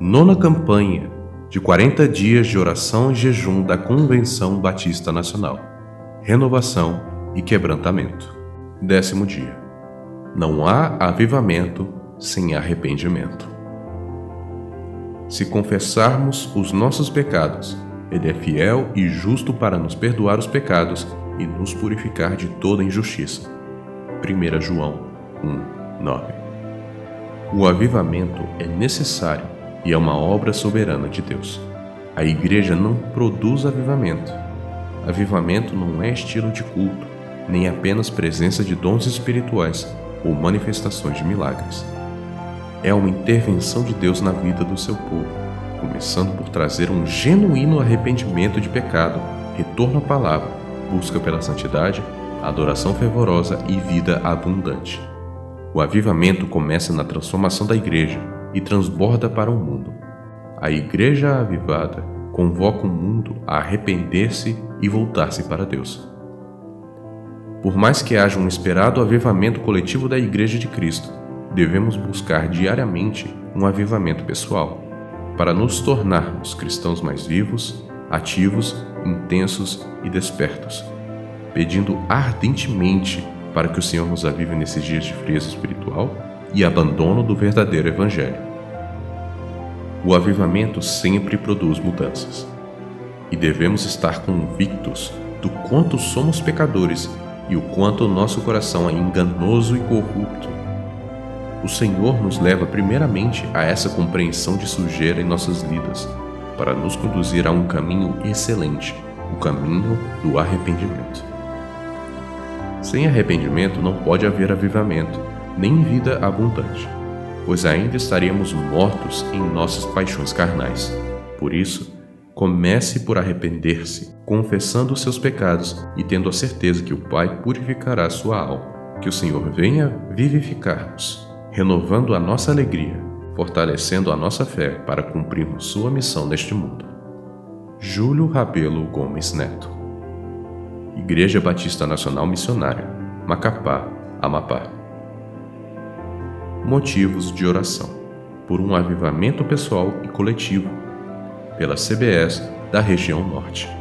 Nona campanha de 40 dias de oração e jejum da Convenção Batista Nacional. Renovação e quebrantamento. Décimo dia. Não há avivamento sem arrependimento. Se confessarmos os nossos pecados, Ele é fiel e justo para nos perdoar os pecados e nos purificar de toda injustiça. 1 João 1, 9. O avivamento é necessário e é uma obra soberana de Deus. A igreja não produz avivamento. Avivamento não é estilo de culto, nem apenas presença de dons espirituais ou manifestações de milagres. É uma intervenção de Deus na vida do seu povo, começando por trazer um genuíno arrependimento de pecado, retorno à palavra, busca pela santidade, adoração fervorosa e vida abundante. O avivamento começa na transformação da igreja e transborda para o mundo. A igreja avivada convoca o mundo a arrepender-se e voltar-se para Deus. Por mais que haja um esperado avivamento coletivo da Igreja de Cristo, devemos buscar diariamente um avivamento pessoal, para nos tornarmos cristãos mais vivos, ativos, intensos e despertos, pedindo ardentemente para que o Senhor nos avive nesses dias de frieza espiritual e abandono do verdadeiro Evangelho. O avivamento sempre produz mudanças, e devemos estar convictos do quanto somos pecadores e o quanto nosso coração é enganoso e corrupto. O Senhor nos leva primeiramente a essa compreensão de sujeira em nossas vidas, para nos conduzir a um caminho excelente, o caminho do arrependimento. Sem arrependimento não pode haver avivamento, nem vida abundante, pois ainda estaríamos mortos em nossas paixões carnais. Por isso, Comece por arrepender-se, confessando os seus pecados e tendo a certeza que o Pai purificará sua alma. Que o Senhor venha vivificar-nos, renovando a nossa alegria, fortalecendo a nossa fé para cumprirmos sua missão neste mundo. Júlio Rabelo Gomes Neto Igreja Batista Nacional Missionária, Macapá, Amapá. Motivos de oração por um avivamento pessoal e coletivo pela CBS da região Norte.